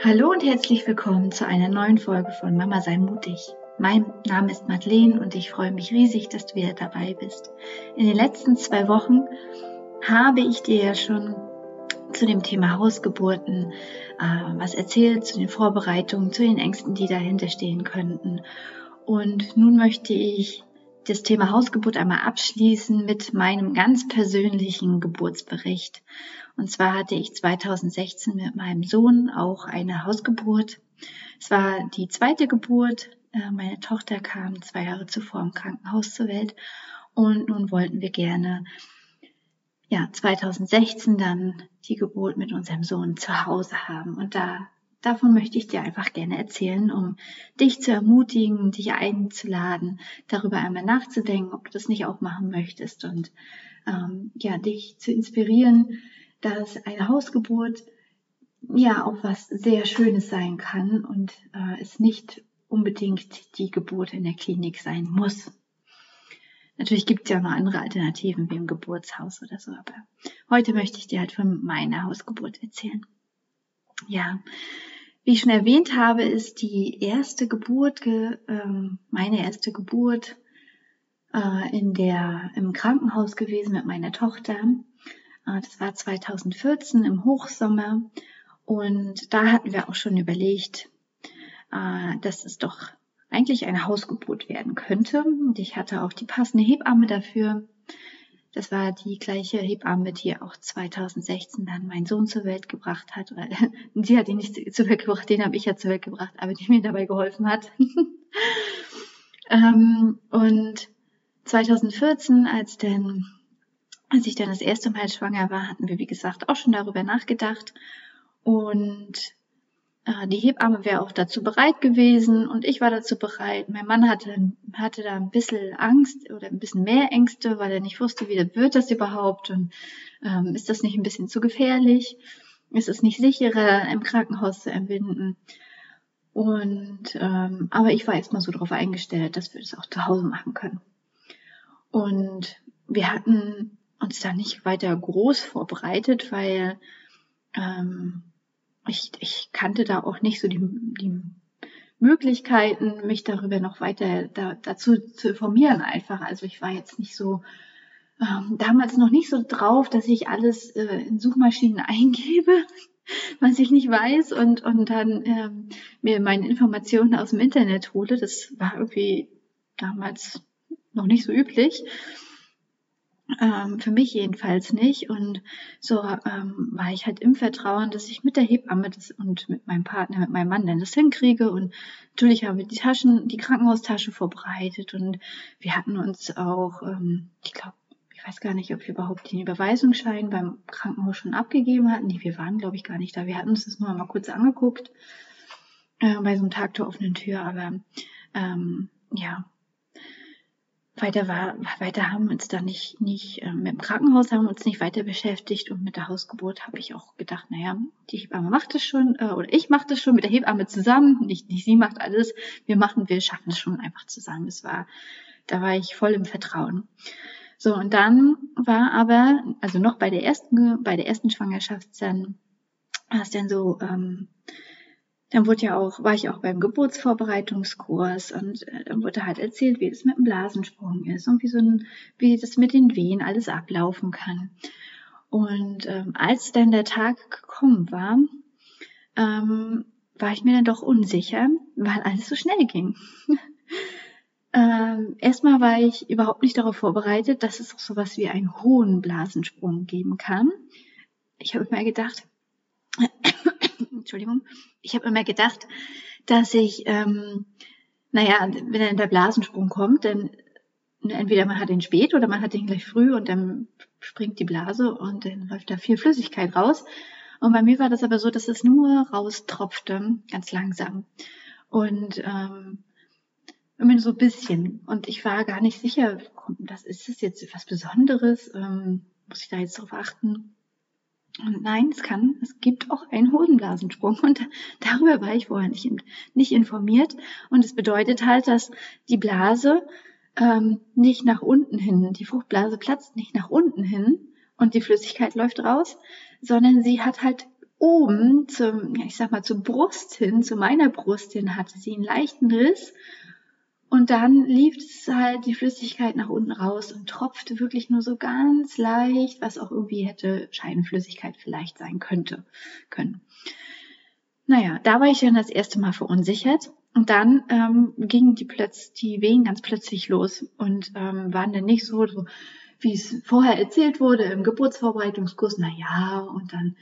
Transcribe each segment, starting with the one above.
Hallo und herzlich willkommen zu einer neuen Folge von Mama sei mutig. Mein Name ist Madeleine und ich freue mich riesig, dass du wieder dabei bist. In den letzten zwei Wochen habe ich dir ja schon zu dem Thema Hausgeburten äh, was erzählt, zu den Vorbereitungen, zu den Ängsten, die dahinter stehen könnten. Und nun möchte ich das Thema Hausgeburt einmal abschließen mit meinem ganz persönlichen Geburtsbericht. Und zwar hatte ich 2016 mit meinem Sohn auch eine Hausgeburt. Es war die zweite Geburt. Äh, meine Tochter kam zwei Jahre zuvor im Krankenhaus zur Welt. Und nun wollten wir gerne, ja, 2016 dann die Geburt mit unserem Sohn zu Hause haben. Und da, davon möchte ich dir einfach gerne erzählen, um dich zu ermutigen, dich einzuladen, darüber einmal nachzudenken, ob du das nicht auch machen möchtest und ähm, ja, dich zu inspirieren, dass eine Hausgeburt ja auch was sehr Schönes sein kann und äh, es nicht unbedingt die Geburt in der Klinik sein muss. Natürlich gibt es ja noch andere Alternativen wie im Geburtshaus oder so, aber heute möchte ich dir halt von meiner Hausgeburt erzählen. Ja, wie ich schon erwähnt habe, ist die erste Geburt, ähm, meine erste Geburt äh, in der, im Krankenhaus gewesen mit meiner Tochter. Äh, das war 2014 im Hochsommer. Und da hatten wir auch schon überlegt, äh, dass es doch eigentlich eine Hausgeburt werden könnte. Und ich hatte auch die passende Hebamme dafür. Das war die gleiche Hebamme, die auch 2016 dann meinen Sohn zur Welt gebracht hat. sie hat ihn nicht zur Welt gebracht, den habe ich ja zur Welt gebracht, aber die mir dabei geholfen hat. Ähm, und 2014, als denn als ich dann das erste Mal schwanger war, hatten wir, wie gesagt, auch schon darüber nachgedacht. Und die Hebamme wäre auch dazu bereit gewesen und ich war dazu bereit. Mein Mann hatte, hatte da ein bisschen Angst oder ein bisschen mehr Ängste, weil er nicht wusste, wie wird das überhaupt und ähm, ist das nicht ein bisschen zu gefährlich? Ist es nicht sicherer, im Krankenhaus zu entbinden? Und ähm, aber ich war erstmal so darauf eingestellt, dass wir das auch zu Hause machen können. Und wir hatten uns da nicht weiter groß vorbereitet, weil ähm, ich, ich kannte da auch nicht so die, die Möglichkeiten, mich darüber noch weiter da, dazu zu informieren einfach. Also ich war jetzt nicht so ähm, damals noch nicht so drauf, dass ich alles äh, in Suchmaschinen eingebe, was ich nicht weiß und, und dann ähm, mir meine Informationen aus dem Internet hole. Das war irgendwie damals noch nicht so üblich. Ähm, für mich jedenfalls nicht. Und so ähm, war ich halt im Vertrauen, dass ich mit der Hebamme das und mit meinem Partner, mit meinem Mann dann das hinkriege. Und natürlich haben wir die Taschen, die Krankenhaustasche vorbereitet und wir hatten uns auch, ähm, ich glaube, ich weiß gar nicht, ob wir überhaupt den Überweisungsschein beim Krankenhaus schon abgegeben hatten. Nee, wir waren, glaube ich, gar nicht da. Wir hatten uns das nur mal kurz angeguckt äh, bei so einem Tag der offenen Tür. Aber ähm, ja, weiter war, weiter haben uns da nicht, nicht äh, mit dem Krankenhaus haben uns nicht weiter beschäftigt und mit der Hausgeburt habe ich auch gedacht, naja, die Hebamme macht das schon äh, oder ich mache das schon mit der Hebamme zusammen, nicht, nicht sie macht alles, wir machen, wir schaffen es schon einfach zusammen. Es war, da war ich voll im Vertrauen. So und dann war aber, also noch bei der ersten, bei der ersten Schwangerschaft dann, war es dann so, ähm, dann wurde ja auch, war ich auch beim Geburtsvorbereitungskurs und äh, dann wurde halt erzählt, wie das mit dem Blasensprung ist und wie so ein, wie das mit den Wehen alles ablaufen kann. Und ähm, als dann der Tag gekommen war, ähm, war ich mir dann doch unsicher, weil alles so schnell ging. ähm, erstmal war ich überhaupt nicht darauf vorbereitet, dass es auch sowas wie einen hohen Blasensprung geben kann. Ich habe mir gedacht, Entschuldigung, ich habe immer gedacht, dass ich, ähm, naja, wenn dann der Blasensprung kommt, dann entweder man hat ihn spät oder man hat ihn gleich früh und dann springt die Blase und dann läuft da viel Flüssigkeit raus. Und bei mir war das aber so, dass es nur raustropfte, ganz langsam. Und ähm, immer so ein bisschen. Und ich war gar nicht sicher, das ist das jetzt was Besonderes? Ähm, muss ich da jetzt drauf achten? Und nein, es kann, es gibt auch einen Hosenblasensprung und darüber war ich vorher nicht, nicht informiert. Und es bedeutet halt, dass die Blase ähm, nicht nach unten hin, die Fruchtblase platzt nicht nach unten hin und die Flüssigkeit läuft raus, sondern sie hat halt oben zum, ja, ich sag mal, zur Brust hin, zu meiner Brust hin, hatte sie einen leichten Riss. Und dann lief es halt die Flüssigkeit nach unten raus und tropfte wirklich nur so ganz leicht, was auch irgendwie hätte Scheidenflüssigkeit vielleicht sein könnte, können. Naja, da war ich dann das erste Mal verunsichert. Und dann ähm, gingen die, plötz die Wehen ganz plötzlich los und ähm, waren dann nicht so, so wie es vorher erzählt wurde im Geburtsvorbereitungskurs, na ja, und dann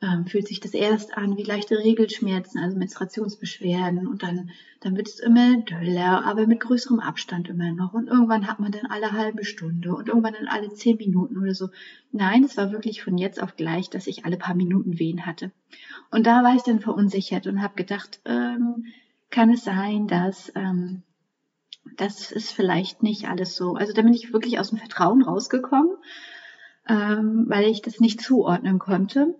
ähm, fühlt sich das erst an wie leichte Regelschmerzen, also Menstruationsbeschwerden und dann, dann wird es immer döller, aber mit größerem Abstand immer noch und irgendwann hat man dann alle halbe Stunde und irgendwann dann alle zehn Minuten oder so. Nein, es war wirklich von jetzt auf gleich, dass ich alle paar Minuten Wehen hatte. Und da war ich dann verunsichert und habe gedacht, ähm, kann es sein, dass ähm, das ist vielleicht nicht alles so. Also da bin ich wirklich aus dem Vertrauen rausgekommen, ähm, weil ich das nicht zuordnen konnte.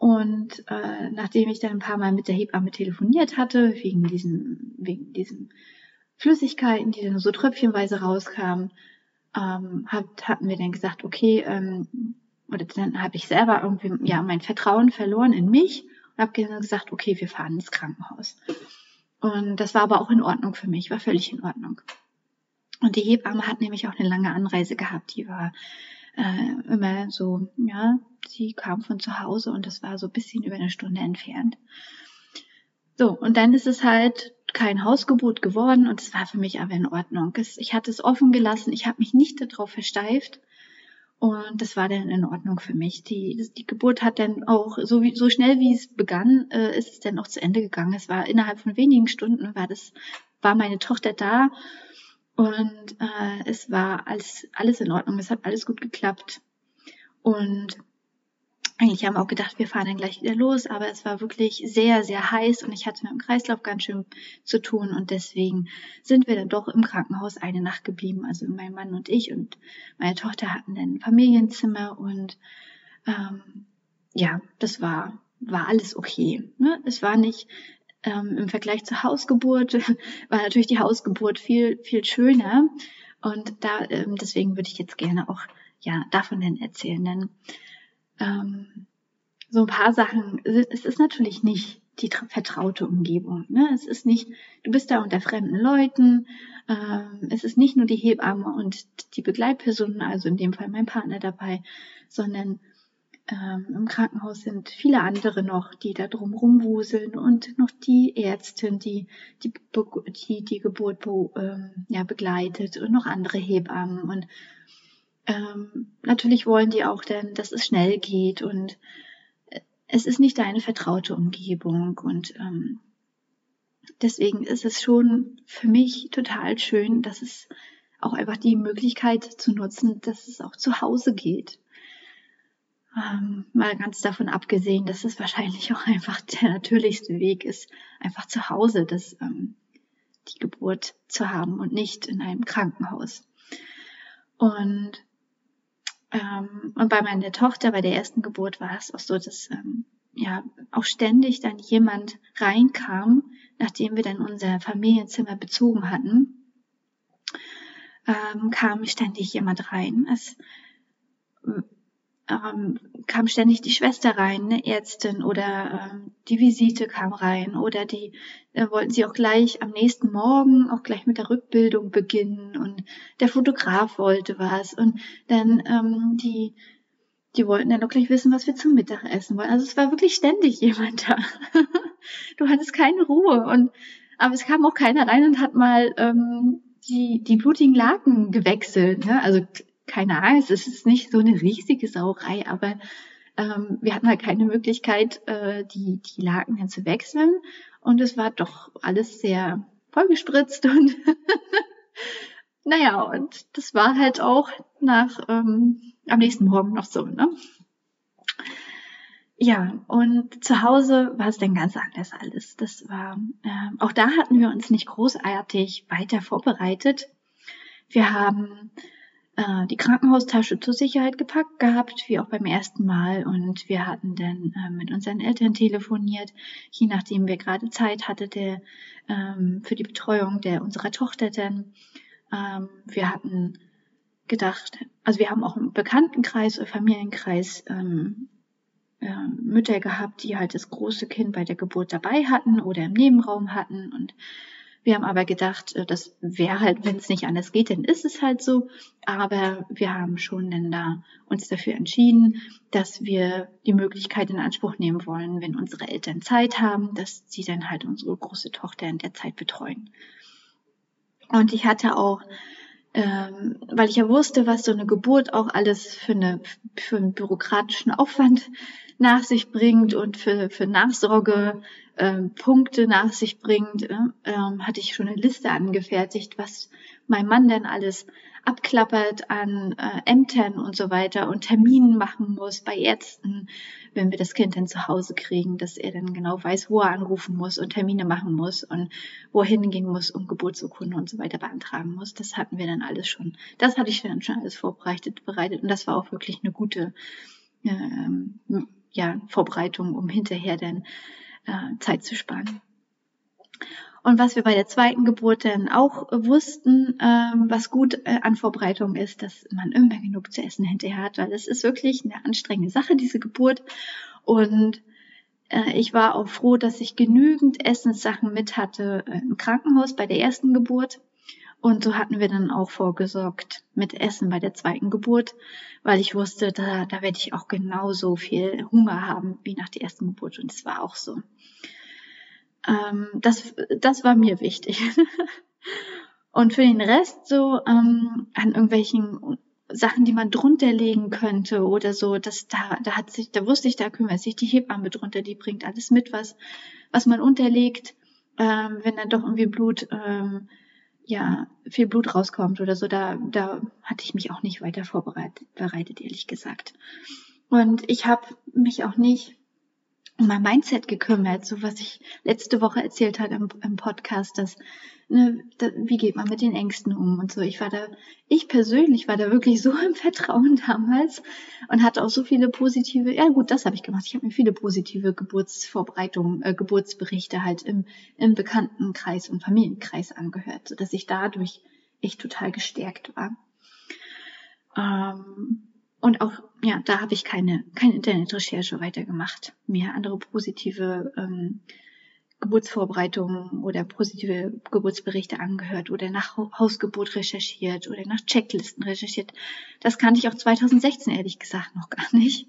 Und äh, nachdem ich dann ein paar Mal mit der Hebamme telefoniert hatte, wegen diesen, wegen diesen Flüssigkeiten, die dann so tröpfchenweise rauskamen, ähm, hat, hatten wir dann gesagt, okay, ähm, oder dann habe ich selber irgendwie ja mein Vertrauen verloren in mich und habe gesagt, okay, wir fahren ins Krankenhaus. Und das war aber auch in Ordnung für mich, war völlig in Ordnung. Und die Hebamme hat nämlich auch eine lange Anreise gehabt. Die war äh, immer so, ja, sie kam von zu Hause und das war so ein bisschen über eine Stunde entfernt. So, und dann ist es halt kein Hausgebot geworden und es war für mich aber in Ordnung. Ich hatte es offen gelassen, ich habe mich nicht darauf versteift und das war dann in Ordnung für mich. Die, die Geburt hat dann auch, so, wie, so schnell wie es begann, äh, ist es dann auch zu Ende gegangen. Es war innerhalb von wenigen Stunden war das, war meine Tochter da und äh, es war alles, alles in Ordnung. Es hat alles gut geklappt. Und eigentlich haben wir auch gedacht, wir fahren dann gleich wieder los, aber es war wirklich sehr, sehr heiß und ich hatte mit dem Kreislauf ganz schön zu tun und deswegen sind wir dann doch im Krankenhaus eine Nacht geblieben. Also mein Mann und ich und meine Tochter hatten dann ein Familienzimmer und ähm, ja, das war war alles okay. Ne? Es war nicht ähm, im Vergleich zur Hausgeburt war natürlich die Hausgeburt viel viel schöner und da ähm, deswegen würde ich jetzt gerne auch ja davon dann erzählen, denn ähm, so ein paar Sachen. Es ist natürlich nicht die vertraute Umgebung. Ne? Es ist nicht, du bist da unter fremden Leuten. Ähm, es ist nicht nur die Hebamme und die Begleitpersonen, also in dem Fall mein Partner dabei, sondern ähm, im Krankenhaus sind viele andere noch, die da drum rumwuseln und noch die Ärztin, die die, die, die Geburt ähm, ja, begleitet und noch andere Hebammen und ähm, natürlich wollen die auch denn, dass es schnell geht und äh, es ist nicht deine vertraute Umgebung und ähm, deswegen ist es schon für mich total schön, dass es auch einfach die Möglichkeit zu nutzen, dass es auch zu Hause geht. Ähm, mal ganz davon abgesehen, dass es wahrscheinlich auch einfach der natürlichste Weg ist, einfach zu Hause das, ähm, die Geburt zu haben und nicht in einem Krankenhaus. Und ähm, und bei meiner Tochter, bei der ersten Geburt war es auch so, dass ähm, ja auch ständig dann jemand reinkam, nachdem wir dann unser Familienzimmer bezogen hatten, ähm, kam ständig jemand rein. Es ähm, kam ständig die Schwester rein, eine Ärztin oder ähm, die Visite kam rein oder die äh, wollten sie auch gleich am nächsten Morgen auch gleich mit der Rückbildung beginnen und der Fotograf wollte was und dann ähm, die die wollten dann auch gleich wissen, was wir zum Mittag essen wollen. Also es war wirklich ständig jemand da. du hattest keine Ruhe und aber es kam auch keiner rein und hat mal ähm, die, die blutigen Laken gewechselt. Ne? Also keine Angst, es ist nicht so eine riesige Sauerei, aber ähm, wir hatten halt keine Möglichkeit, äh, die, die Laken dann zu wechseln. Und es war doch alles sehr vollgespritzt und naja, und das war halt auch nach ähm, am nächsten Morgen noch so, ne? Ja, und zu Hause war es dann ganz anders alles. Das war, äh, auch da hatten wir uns nicht großartig weiter vorbereitet. Wir haben äh, die Krankenhaustasche zur Sicherheit gepackt gehabt, wie auch beim ersten Mal. Und wir hatten dann äh, mit unseren Eltern telefoniert, je nachdem wer gerade Zeit hatte, der ähm, für die Betreuung der unserer Tochter dann. Ähm, wir hatten gedacht, also wir haben auch im Bekanntenkreis oder Familienkreis ähm, äh, Mütter gehabt, die halt das große Kind bei der Geburt dabei hatten oder im Nebenraum hatten und wir haben aber gedacht, äh, das wäre halt, wenn es nicht anders geht, dann ist es halt so. Aber wir haben schon dann da uns dafür entschieden, dass wir die Möglichkeit in Anspruch nehmen wollen, wenn unsere Eltern Zeit haben, dass sie dann halt unsere große Tochter in der Zeit betreuen. Und ich hatte auch ähm, weil ich ja wusste, was so eine Geburt auch alles für, eine, für einen bürokratischen Aufwand nach sich bringt und für, für Nachsorge ähm, Punkte nach sich bringt, äh, ähm, hatte ich schon eine Liste angefertigt, was mein Mann denn alles abklappert an äh, Ämtern und so weiter und Terminen machen muss bei Ärzten, wenn wir das Kind dann zu Hause kriegen, dass er dann genau weiß, wo er anrufen muss und Termine machen muss und wohin gehen muss und Geburtsurkunde und so weiter beantragen muss. Das hatten wir dann alles schon. Das hatte ich dann schon alles vorbereitet, bereitet und das war auch wirklich eine gute ähm, ja, Vorbereitung, um hinterher dann äh, Zeit zu sparen. Und was wir bei der zweiten Geburt dann auch wussten, ähm, was gut äh, an Vorbereitung ist, dass man immer genug zu essen hinterher hat, weil es ist wirklich eine anstrengende Sache, diese Geburt. Und äh, ich war auch froh, dass ich genügend Essenssachen mit hatte äh, im Krankenhaus bei der ersten Geburt. Und so hatten wir dann auch vorgesorgt mit Essen bei der zweiten Geburt, weil ich wusste, da, da werde ich auch genauso viel Hunger haben wie nach der ersten Geburt. Und es war auch so. Ähm, das, das war mir wichtig. Und für den Rest so ähm, an irgendwelchen Sachen, die man drunter legen könnte oder so, das da, da hat sich, da wusste ich, da kümmert sich die Hebamme drunter, die bringt alles mit, was, was man unterlegt, ähm, wenn dann doch irgendwie Blut, ähm, ja, viel Blut rauskommt oder so, da, da hatte ich mich auch nicht weiter vorbereitet, bereitet, ehrlich gesagt. Und ich habe mich auch nicht um mein Mindset gekümmert, so was ich letzte Woche erzählt hat im, im Podcast, dass ne, da, wie geht man mit den Ängsten um und so. Ich war da, ich persönlich war da wirklich so im Vertrauen damals und hatte auch so viele positive, ja gut, das habe ich gemacht. Ich habe mir viele positive Geburtsvorbereitungen, äh, Geburtsberichte halt im, im Bekanntenkreis und Familienkreis angehört, so dass ich dadurch echt total gestärkt war. Ähm, und auch, ja, da habe ich keine, keine Internetrecherche weitergemacht. Mir andere positive ähm, Geburtsvorbereitungen oder positive Geburtsberichte angehört oder nach Hausgeburt recherchiert oder nach Checklisten recherchiert. Das kannte ich auch 2016 ehrlich gesagt noch gar nicht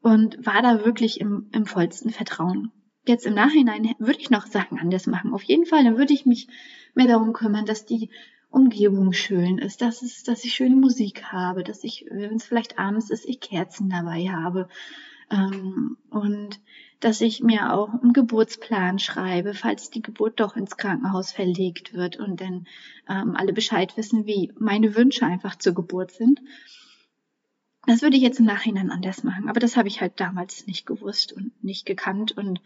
und war da wirklich im, im vollsten Vertrauen. Jetzt im Nachhinein würde ich noch Sachen anders machen. Auf jeden Fall, dann würde ich mich mehr darum kümmern, dass die Umgebung schön ist, dass es, dass ich schöne Musik habe, dass ich, wenn es vielleicht abends ist, ich Kerzen dabei habe. Ähm, und dass ich mir auch einen Geburtsplan schreibe, falls die Geburt doch ins Krankenhaus verlegt wird und dann ähm, alle Bescheid wissen, wie meine Wünsche einfach zur Geburt sind. Das würde ich jetzt im Nachhinein anders machen, aber das habe ich halt damals nicht gewusst und nicht gekannt und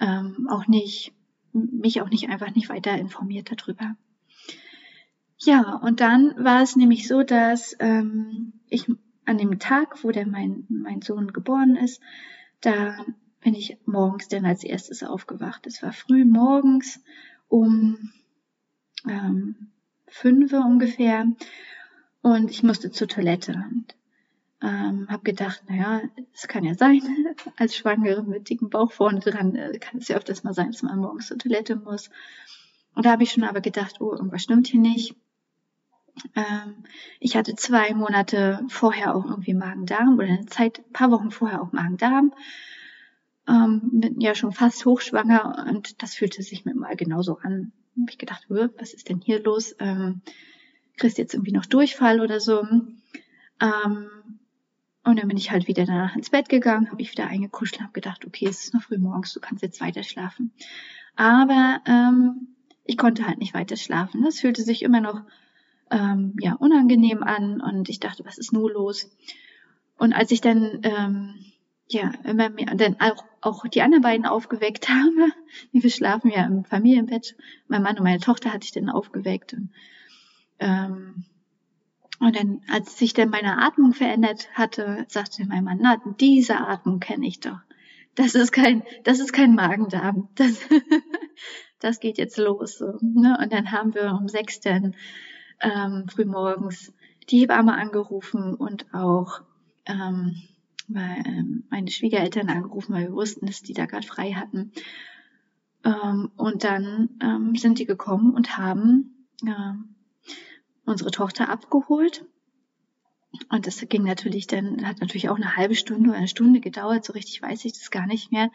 ähm, auch nicht, mich auch nicht einfach nicht weiter informiert darüber. Ja, und dann war es nämlich so, dass ähm, ich an dem Tag, wo der mein, mein Sohn geboren ist, da bin ich morgens dann als erstes aufgewacht. Es war früh morgens um ähm, fünf ungefähr und ich musste zur Toilette und ähm, habe gedacht, naja, es kann ja sein, als Schwangere mit dicken Bauch vorne dran äh, kann es ja öfters mal sein, dass man morgens zur Toilette muss. Und da habe ich schon aber gedacht, oh, irgendwas stimmt hier nicht. Ähm, ich hatte zwei Monate vorher auch irgendwie Magen-Darm oder eine Zeit, ein paar Wochen vorher auch Magen-Darm. Ähm, bin ja schon fast hochschwanger und das fühlte sich mir mal genauso an. Hab ich gedacht, was ist denn hier los? Ähm, kriegst jetzt irgendwie noch Durchfall oder so? Ähm, und dann bin ich halt wieder danach ins Bett gegangen, habe ich wieder eingekuschelt, habe gedacht, okay, es ist noch früh morgens, du kannst jetzt weiter schlafen. Aber ähm, ich konnte halt nicht weiter schlafen. Es fühlte sich immer noch ähm, ja, unangenehm an und ich dachte, was ist nur los? Und als ich dann ähm, ja immer mehr dann auch, auch die anderen beiden aufgeweckt habe, wir schlafen ja im Familienbett, mein Mann und meine Tochter hatte ich dann aufgeweckt und ähm, und dann, als sich dann meine Atmung verändert hatte, sagte mein Mann, na, diese Atmung kenne ich doch. Das ist kein, das ist kein Magendarm. Das, das geht jetzt los. So, ne? Und dann haben wir um sechs dann ähm, frühmorgens die Hebamme angerufen und auch ähm, weil ähm, meine Schwiegereltern angerufen, weil wir wussten, dass die da gerade frei hatten. Ähm, und dann ähm, sind die gekommen und haben äh, unsere Tochter abgeholt. Und das ging natürlich dann, hat natürlich auch eine halbe Stunde oder eine Stunde gedauert, so richtig weiß ich das gar nicht mehr,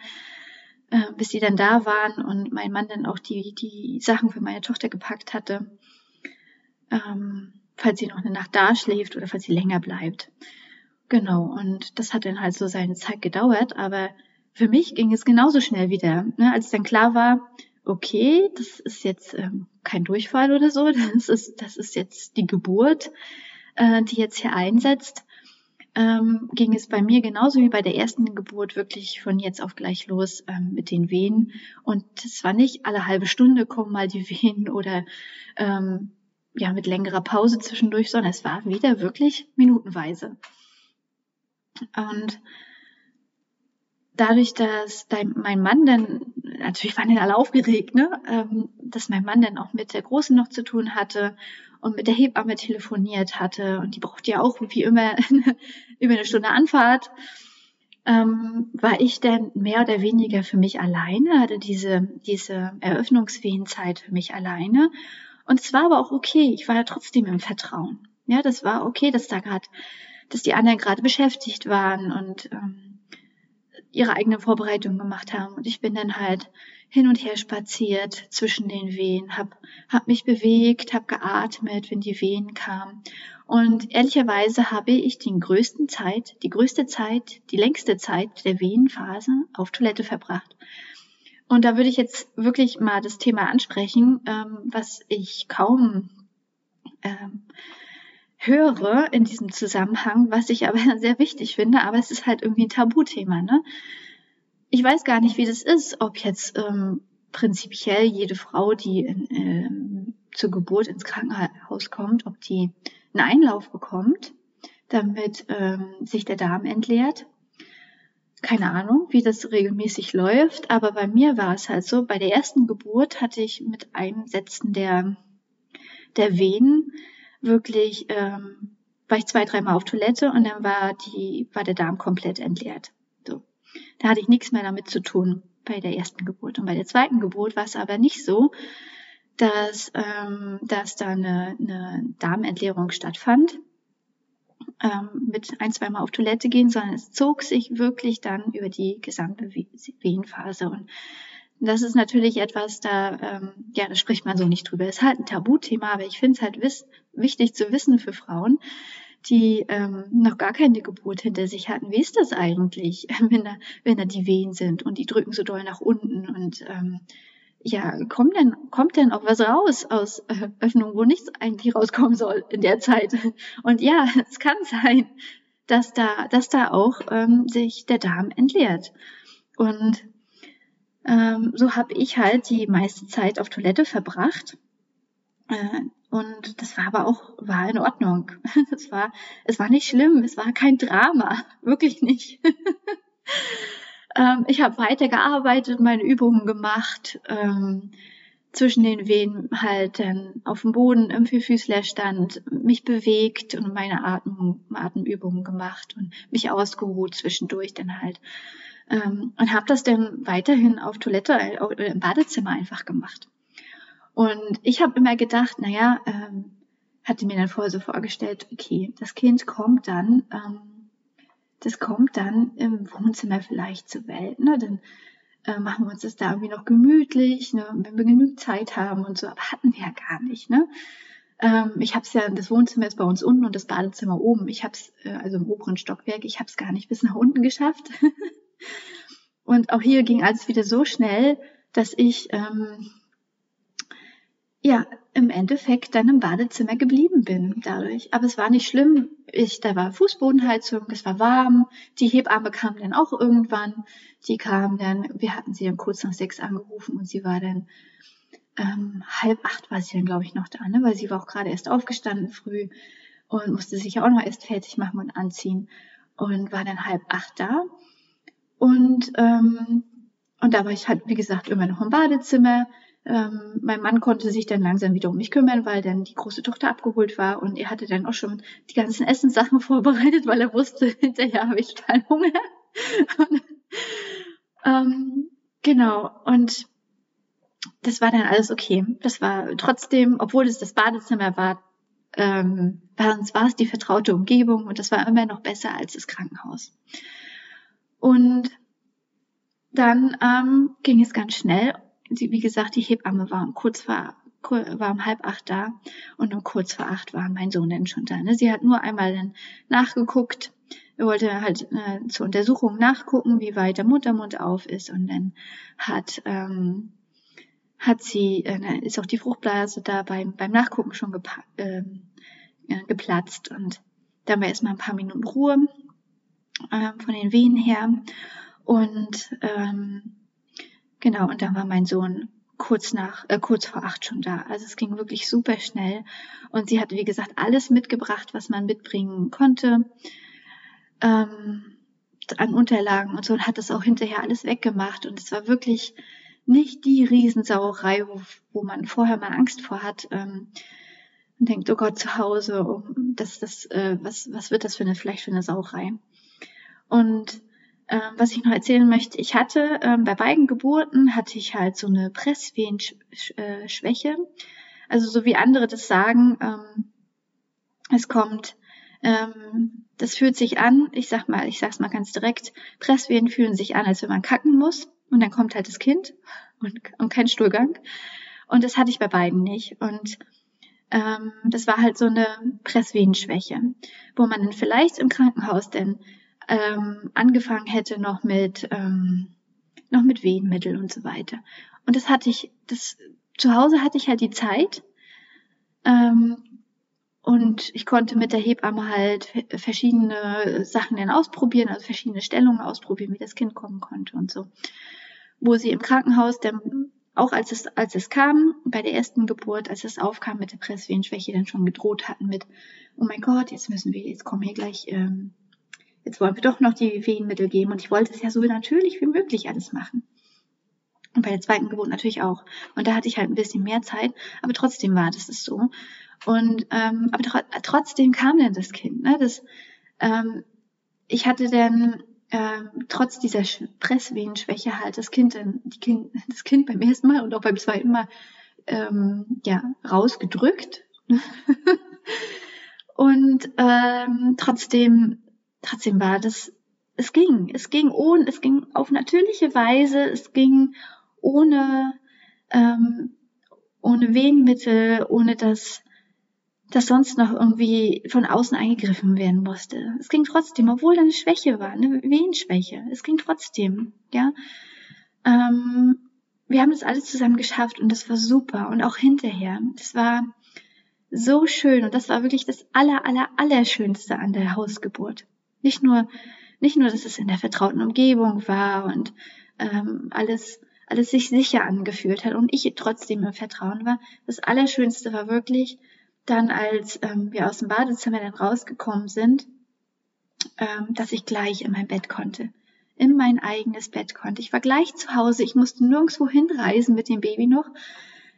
äh, bis sie dann da waren und mein Mann dann auch die, die Sachen für meine Tochter gepackt hatte, ähm, falls sie noch eine Nacht da schläft oder falls sie länger bleibt. Genau, und das hat dann halt so seine Zeit gedauert, aber für mich ging es genauso schnell wieder. Ne? Als dann klar war, okay, das ist jetzt ähm, kein Durchfall oder so, das ist, das ist jetzt die Geburt, äh, die jetzt hier einsetzt, ähm, ging es bei mir genauso wie bei der ersten Geburt wirklich von jetzt auf gleich los ähm, mit den Wehen. Und es war nicht alle halbe Stunde kommen mal die Wehen oder ähm, ja mit längerer Pause zwischendurch, sondern es war wieder wirklich minutenweise. Und dadurch, dass mein Mann dann, natürlich waren dann alle aufgeregt, ne, ähm, dass mein Mann dann auch mit der Großen noch zu tun hatte und mit der Hebamme telefoniert hatte und die braucht ja auch wie immer über eine Stunde Anfahrt, ähm, war ich dann mehr oder weniger für mich alleine, hatte diese, diese Eröffnungswehenzeit für mich alleine. Und es war aber auch okay, ich war ja trotzdem im Vertrauen. Ja, das war okay, dass da gerade, dass die anderen gerade beschäftigt waren und ähm, ihre eigene Vorbereitung gemacht haben. Und ich bin dann halt hin und her spaziert zwischen den Wehen, hab, hab mich bewegt, hab geatmet, wenn die Wehen kamen. Und ehrlicherweise habe ich die größten Zeit, die größte Zeit, die längste Zeit der Wehenphase auf Toilette verbracht. Und da würde ich jetzt wirklich mal das Thema ansprechen, ähm, was ich kaum ähm, höre in diesem Zusammenhang, was ich aber sehr wichtig finde, aber es ist halt irgendwie ein Tabuthema. Ne? Ich weiß gar nicht, wie das ist, ob jetzt ähm, prinzipiell jede Frau, die in, ähm, zur Geburt ins Krankenhaus kommt, ob die einen Einlauf bekommt, damit ähm, sich der Darm entleert. Keine Ahnung, wie das regelmäßig läuft, aber bei mir war es halt so, bei der ersten Geburt hatte ich mit Einsetzen der, der Venen wirklich, ähm, war ich zwei, dreimal auf Toilette und dann war die, war der Darm komplett entleert. So. Da hatte ich nichts mehr damit zu tun bei der ersten Geburt. Und bei der zweiten Geburt war es aber nicht so, dass, ähm, dass da eine, eine Darmentleerung stattfand ähm, mit ein, zweimal auf Toilette gehen, sondern es zog sich wirklich dann über die gesamte Wehenphase. Und das ist natürlich etwas, da, ähm, ja, da spricht man so nicht drüber. Es ist halt ein Tabuthema, aber ich finde es halt wichtig zu wissen für Frauen, die ähm, noch gar keine Geburt hinter sich hatten. Wie ist das eigentlich, wenn da, wenn da die Wehen sind und die drücken so doll nach unten und ähm, ja, kommt denn, kommt denn auch was raus aus äh, Öffnung, wo nichts eigentlich rauskommen soll in der Zeit? Und ja, es kann sein, dass da, dass da auch ähm, sich der Darm entleert. Und ähm, so habe ich halt die meiste Zeit auf Toilette verbracht. Äh, und das war aber auch, war in Ordnung. Es war, es war nicht schlimm, es war kein Drama, wirklich nicht. Ähm, ich habe weitergearbeitet, meine Übungen gemacht, ähm, zwischen den Wehen halt dann auf dem Boden im Vierfüßlerstand mich bewegt und meine Atem, Atemübungen gemacht und mich ausgeruht zwischendurch dann halt. Ähm, und habe das dann weiterhin auf Toilette äh, im Badezimmer einfach gemacht. Und ich habe immer gedacht, naja, ähm, hatte mir dann vorher so vorgestellt, okay, das Kind kommt dann, ähm, das kommt dann im Wohnzimmer vielleicht zur Welt, ne? Dann äh, machen wir uns das da irgendwie noch gemütlich, ne? wenn wir genug Zeit haben und so, aber hatten wir ja gar nicht, ne? Ähm, ich habe es ja, das Wohnzimmer ist bei uns unten und das Badezimmer oben. Ich habe es, äh, also im oberen Stockwerk, ich habe es gar nicht bis nach unten geschafft. Und auch hier ging alles wieder so schnell, dass ich ähm, ja im Endeffekt dann im Badezimmer geblieben bin dadurch. Aber es war nicht schlimm. Ich, da war Fußbodenheizung, es war warm. Die Hebamme kam dann auch irgendwann. Die kam dann, wir hatten sie dann kurz nach sechs angerufen und sie war dann ähm, halb acht war sie dann, glaube ich, noch da, ne? weil sie war auch gerade erst aufgestanden früh und musste sich auch noch erst fertig machen und anziehen und war dann halb acht da. Und, ähm, und da war ich halt, wie gesagt, immer noch im Badezimmer. Ähm, mein Mann konnte sich dann langsam wieder um mich kümmern, weil dann die große Tochter abgeholt war und er hatte dann auch schon die ganzen Essenssachen vorbereitet, weil er wusste, hinterher habe ich total Hunger. und, ähm, genau, und das war dann alles okay. Das war trotzdem, obwohl es das Badezimmer war, ähm, war, war es die vertraute Umgebung und das war immer noch besser als das Krankenhaus. Und dann ähm, ging es ganz schnell. Sie, wie gesagt, die Hebamme war um kurz vor war um halb acht da und um kurz vor acht war mein Sohn dann schon da. Ne? Sie hat nur einmal dann nachgeguckt, er wollte halt äh, zur Untersuchung nachgucken, wie weit der Muttermund auf ist und dann hat ähm, hat sie äh, ist auch die Fruchtblase da beim beim Nachgucken schon gepa äh, geplatzt und dann war erstmal ein paar Minuten Ruhe äh, von den Wehen her und ähm, genau, und dann war mein Sohn kurz nach, äh, kurz vor acht schon da. Also es ging wirklich super schnell. Und sie hatte, wie gesagt, alles mitgebracht, was man mitbringen konnte. Ähm, an Unterlagen und so und hat das auch hinterher alles weggemacht. Und es war wirklich nicht die Riesensauerei, wo, wo man vorher mal Angst vor hat. Ähm, und denkt, oh Gott, zu Hause, oh, das, das, äh, was, was wird das für eine, vielleicht für eine Sauerei? Und was ich noch erzählen möchte, ich hatte ähm, bei beiden Geburten hatte ich halt so eine Presswehenschwäche. Also so wie andere das sagen, ähm, es kommt, ähm, das fühlt sich an, ich sag mal, ich sag's mal ganz direkt, Presswehen fühlen sich an, als wenn man kacken muss und dann kommt halt das Kind und, und kein Stuhlgang. Und das hatte ich bei beiden nicht. Und ähm, das war halt so eine Presswehenschwäche, wo man dann vielleicht im Krankenhaus denn ähm, angefangen hätte noch mit ähm, noch mit Wehenmittel und so weiter. Und das hatte ich, das zu Hause hatte ich halt die Zeit ähm, und ich konnte mit der Hebamme halt verschiedene Sachen dann ausprobieren, also verschiedene Stellungen ausprobieren, wie das Kind kommen konnte und so. Wo sie im Krankenhaus dann auch als es, als es kam, bei der ersten Geburt, als es aufkam mit der Presswehenschwäche, dann schon gedroht hatten mit, oh mein Gott, jetzt müssen wir, jetzt kommen hier gleich ähm, jetzt wollen wir doch noch die Wehenmittel geben. Und ich wollte es ja so natürlich wie möglich alles machen. Und bei der zweiten Geburt natürlich auch. Und da hatte ich halt ein bisschen mehr Zeit, aber trotzdem war das so. Und ähm, aber tr trotzdem kam dann das Kind. Ne? Das, ähm, ich hatte dann ähm, trotz dieser Presswehenschwäche halt das Kind, dann, die kind, das Kind beim ersten Mal und auch beim zweiten Mal ähm, ja rausgedrückt. und ähm, trotzdem trotzdem war das, es ging, es ging ohne, es ging auf natürliche Weise, es ging ohne, ähm, ohne Wehenmittel, ohne dass, dass sonst noch irgendwie von außen eingegriffen werden musste. Es ging trotzdem, obwohl da eine Schwäche war, eine Wehenschwäche. Es ging trotzdem, ja. Ähm, wir haben das alles zusammen geschafft und das war super. Und auch hinterher. Das war so schön und das war wirklich das aller, aller, aller Schönste an der Hausgeburt. Nicht nur, nicht nur, dass es in der vertrauten Umgebung war und ähm, alles, alles sich sicher angefühlt hat und ich trotzdem im Vertrauen war. Das Allerschönste war wirklich dann, als ähm, wir aus dem Badezimmer dann rausgekommen sind, ähm, dass ich gleich in mein Bett konnte. In mein eigenes Bett konnte. Ich war gleich zu Hause. Ich musste nirgendwo hinreisen mit dem Baby noch.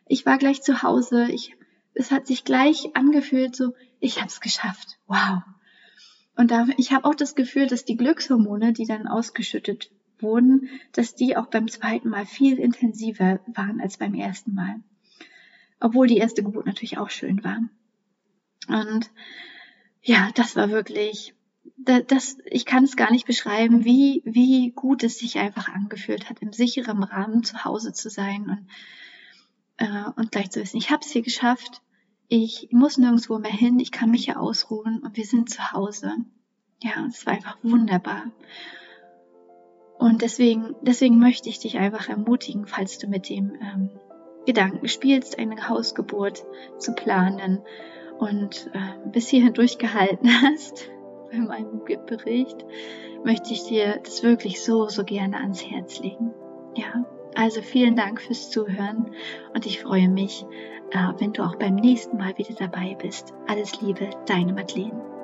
Ich war gleich zu Hause. Ich, es hat sich gleich angefühlt, so, ich hab's geschafft. Wow. Und da, ich habe auch das Gefühl, dass die Glückshormone, die dann ausgeschüttet wurden, dass die auch beim zweiten Mal viel intensiver waren als beim ersten Mal. Obwohl die erste Geburt natürlich auch schön war. Und ja, das war wirklich, das, ich kann es gar nicht beschreiben, wie, wie gut es sich einfach angefühlt hat, im sicheren Rahmen zu Hause zu sein und, äh, und gleich zu wissen, ich habe es hier geschafft ich muss nirgendwo mehr hin, ich kann mich hier ausruhen und wir sind zu Hause. Ja, es war einfach wunderbar. Und deswegen, deswegen möchte ich dich einfach ermutigen, falls du mit dem ähm, Gedanken spielst, eine Hausgeburt zu planen und äh, bis hierhin durchgehalten hast bei meinem Bericht, möchte ich dir das wirklich so, so gerne ans Herz legen. Ja, also vielen Dank fürs Zuhören und ich freue mich, äh, wenn du auch beim nächsten Mal wieder dabei bist. Alles Liebe, deine Madeleine.